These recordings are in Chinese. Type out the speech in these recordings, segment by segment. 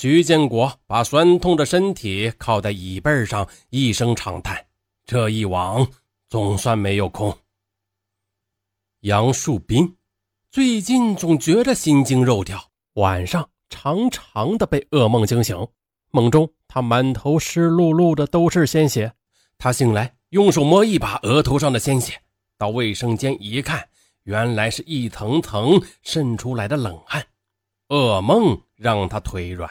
徐建国把酸痛的身体靠在椅背上，一声长叹：“这一网总算没有空。”杨树斌最近总觉着心惊肉跳，晚上常常的被噩梦惊醒，梦中他满头湿漉漉的都是鲜血。他醒来，用手摸一把额头上的鲜血，到卫生间一看，原来是一层层渗出来的冷汗。噩梦让他腿软。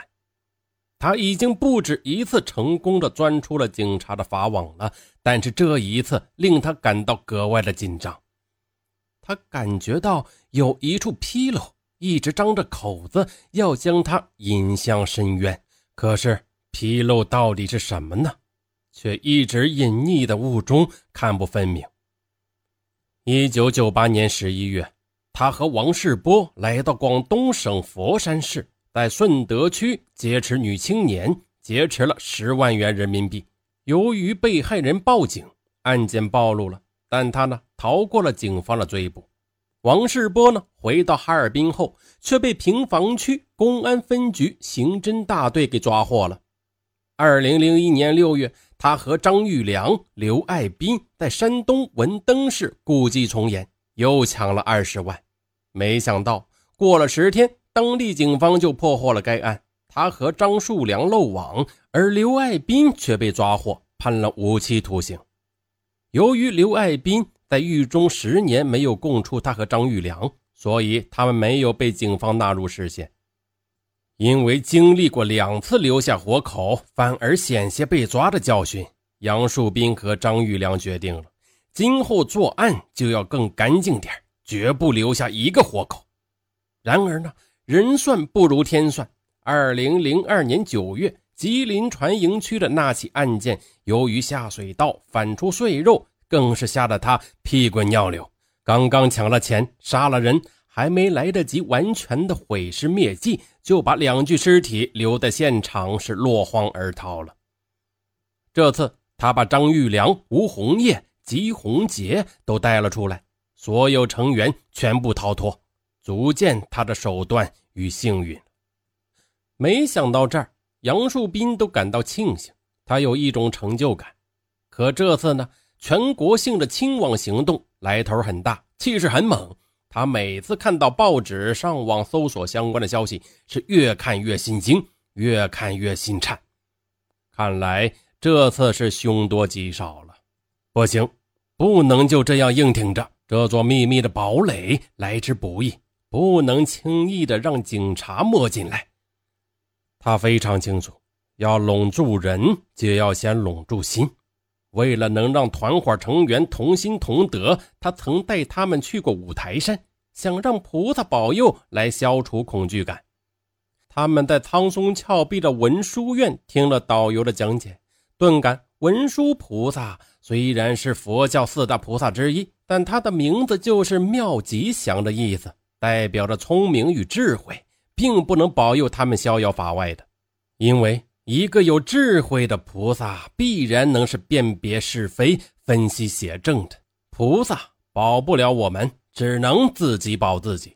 他已经不止一次成功的钻出了警察的法网了，但是这一次令他感到格外的紧张。他感觉到有一处纰漏一直张着口子，要将他引向深渊。可是纰漏到底是什么呢？却一直隐匿的雾中看不分明。一九九八年十一月，他和王世波来到广东省佛山市。在顺德区劫持女青年，劫持了十万元人民币。由于被害人报警，案件暴露了，但他呢逃过了警方的追捕。王世波呢回到哈尔滨后，却被平房区公安分局刑侦大队给抓获了。二零零一年六月，他和张玉良、刘爱斌在山东文登市故伎重演，又抢了二十万。没想到过了十天。当地警方就破获了该案，他和张树良漏网，而刘爱斌却被抓获，判了无期徒刑。由于刘爱斌在狱中十年没有供出他和张玉良，所以他们没有被警方纳入视线。因为经历过两次留下活口反而险些被抓的教训，杨树斌和张玉良决定了，今后作案就要更干净点，绝不留下一个活口。然而呢？人算不如天算。二零零二年九月，吉林船营区的那起案件，由于下水道反出碎肉，更是吓得他屁滚尿流。刚刚抢了钱，杀了人，还没来得及完全的毁尸灭迹，就把两具尸体留在现场，是落荒而逃了。这次，他把张玉良、吴红叶、吉红杰都带了出来，所有成员全部逃脱。足见他的手段与幸运。没想到这儿，杨树斌都感到庆幸，他有一种成就感。可这次呢，全国性的清网行动来头很大，气势很猛。他每次看到报纸、上网搜索相关的消息，是越看越心惊，越看越心颤。看来这次是凶多吉少了。不行，不能就这样硬挺着。这座秘密的堡垒来之不易。不能轻易的让警察摸进来。他非常清楚，要拢住人，就要先拢住心。为了能让团伙成员同心同德，他曾带他们去过五台山，想让菩萨保佑来消除恐惧感。他们在苍松峭壁的文殊院听了导游的讲解，顿感文殊菩萨虽然是佛教四大菩萨之一，但他的名字就是妙吉祥的意思。代表着聪明与智慧，并不能保佑他们逍遥法外的，因为一个有智慧的菩萨必然能是辨别是非、分析写正的。菩萨保不了我们，只能自己保自己。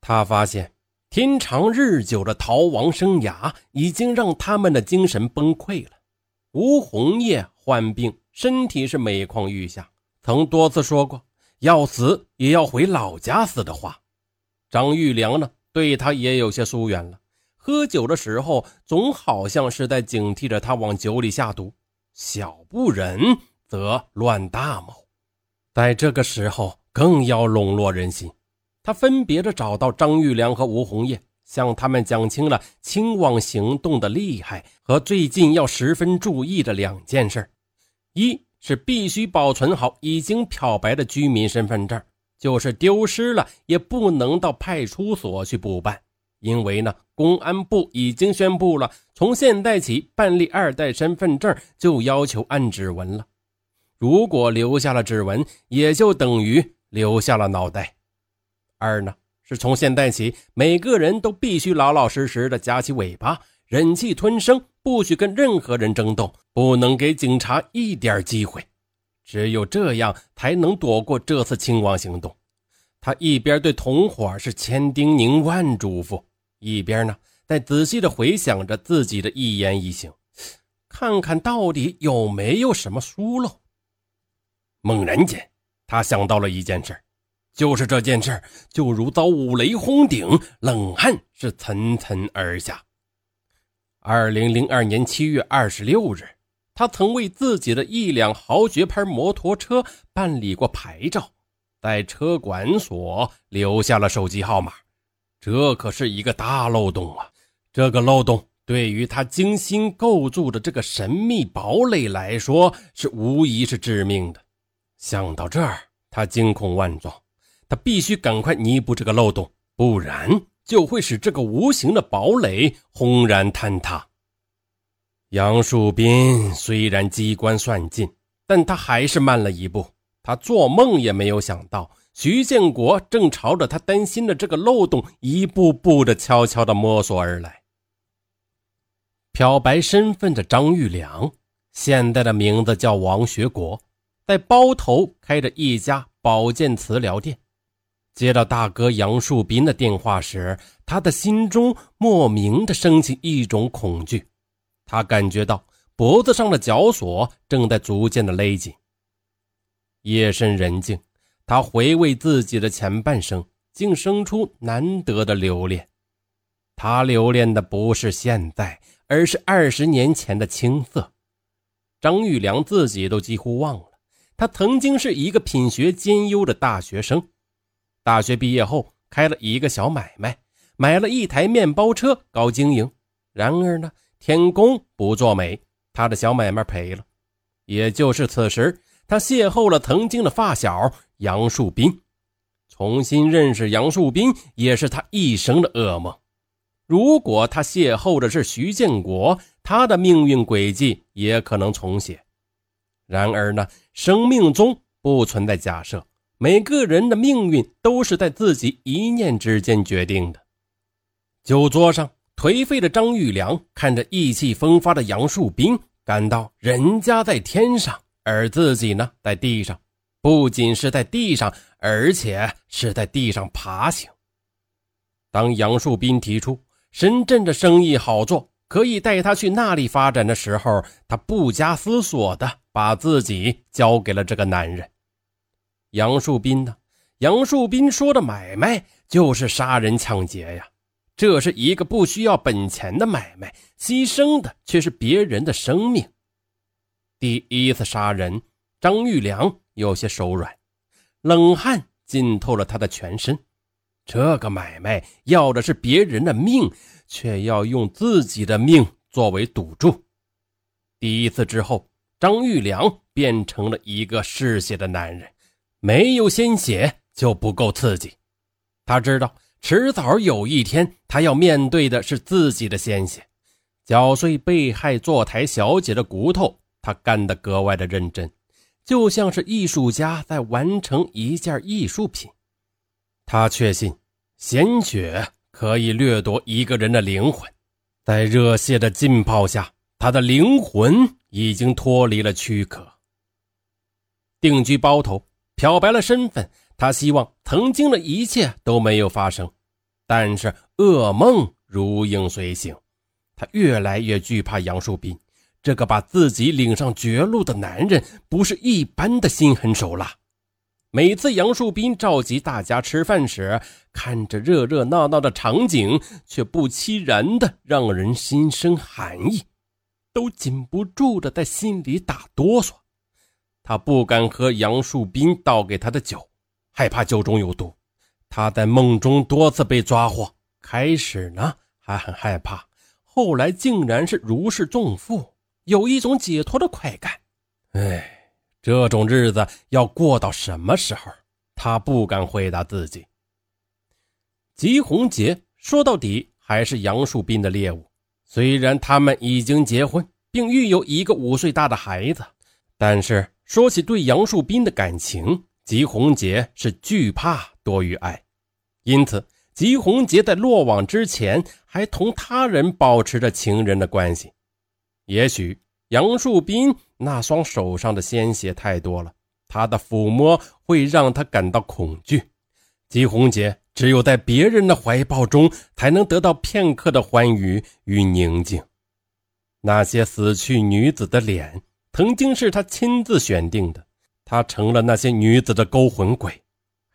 他发现天长日久的逃亡生涯已经让他们的精神崩溃了。吴红叶患病，身体是每况愈下，曾多次说过要死也要回老家死的话。张玉良呢，对他也有些疏远了。喝酒的时候，总好像是在警惕着他往酒里下毒。小不忍则乱大谋，在这个时候更要笼络人心。他分别的找到张玉良和吴红叶，向他们讲清了清网行动的厉害和最近要十分注意的两件事：一是必须保存好已经漂白的居民身份证。就是丢失了，也不能到派出所去补办，因为呢，公安部已经宣布了，从现在起办理二代身份证就要求按指纹了。如果留下了指纹，也就等于留下了脑袋。二呢，是从现在起，每个人都必须老老实实的夹起尾巴，忍气吞声，不许跟任何人争斗，不能给警察一点机会。只有这样，才能躲过这次清网行动。他一边对同伙是千叮咛万嘱咐，一边呢，在仔细的回想着自己的一言一行，看看到底有没有什么疏漏。猛然间，他想到了一件事，就是这件事就如遭五雷轰顶，冷汗是涔涔而下。二零零二年七月二十六日，他曾为自己的一辆豪爵牌摩托车办理过牌照，在车管所留下了手机号码。这可是一个大漏洞啊！这个漏洞对于他精心构筑的这个神秘堡垒来说，是无疑是致命的。想到这儿，他惊恐万状，他必须赶快弥补这个漏洞，不然就会使这个无形的堡垒轰然坍塌。杨树斌虽然机关算尽，但他还是慢了一步。他做梦也没有想到。徐建国正朝着他担心的这个漏洞一步步的悄悄的摸索而来。漂白身份的张玉良，现在的名字叫王学国，在包头开着一家保健磁疗店。接到大哥杨树斌的电话时，他的心中莫名的升起一种恐惧，他感觉到脖子上的绞索正在逐渐的勒紧。夜深人静。他回味自己的前半生，竟生出难得的留恋。他留恋的不是现在，而是二十年前的青涩。张玉良自己都几乎忘了，他曾经是一个品学兼优的大学生。大学毕业后，开了一个小买卖，买了一台面包车，搞经营。然而呢，天公不作美，他的小买卖赔了。也就是此时，他邂逅了曾经的发小。杨树斌，重新认识杨树斌也是他一生的噩梦。如果他邂逅的是徐建国，他的命运轨迹也可能重写。然而呢，生命中不存在假设，每个人的命运都是在自己一念之间决定的。酒桌上，颓废的张玉良看着意气风发的杨树斌，感到人家在天上，而自己呢，在地上。不仅是在地上，而且是在地上爬行。当杨树斌提出深圳的生意好做，可以带他去那里发展的时候，他不加思索的把自己交给了这个男人。杨树斌呢？杨树斌说的买卖就是杀人抢劫呀，这是一个不需要本钱的买卖，牺牲的却是别人的生命。第一次杀人，张玉良。有些手软，冷汗浸透了他的全身。这个买卖要的是别人的命，却要用自己的命作为赌注。第一次之后，张玉良变成了一个嗜血的男人，没有鲜血就不够刺激。他知道，迟早有一天，他要面对的是自己的鲜血，搅碎被害坐台小姐的骨头。他干得格外的认真。就像是艺术家在完成一件艺术品，他确信鲜血可以掠夺一个人的灵魂，在热血的浸泡下，他的灵魂已经脱离了躯壳。定居包头，漂白了身份，他希望曾经的一切都没有发生，但是噩梦如影随形，他越来越惧怕杨树斌。这个把自己领上绝路的男人，不是一般的心狠手辣。每次杨树斌召集大家吃饭时，看着热热闹闹的场景，却不期然的让人心生寒意，都禁不住的在心里打哆嗦。他不敢喝杨树斌倒给他的酒，害怕酒中有毒。他在梦中多次被抓获，开始呢还很害怕，后来竟然是如释重负。有一种解脱的快感，哎，这种日子要过到什么时候？他不敢回答自己。吉红杰说到底还是杨树斌的猎物，虽然他们已经结婚，并育有一个五岁大的孩子，但是说起对杨树斌的感情，吉红杰是惧怕多于爱，因此吉红杰在落网之前还同他人保持着情人的关系。也许杨树斌那双手上的鲜血太多了，他的抚摸会让他感到恐惧。吉红杰只有在别人的怀抱中，才能得到片刻的欢愉与宁静。那些死去女子的脸，曾经是他亲自选定的，他成了那些女子的勾魂鬼。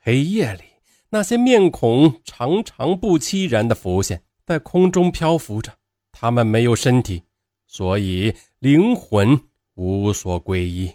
黑夜里，那些面孔常常不期然的浮现，在空中漂浮着。他们没有身体，所以灵魂无所归依。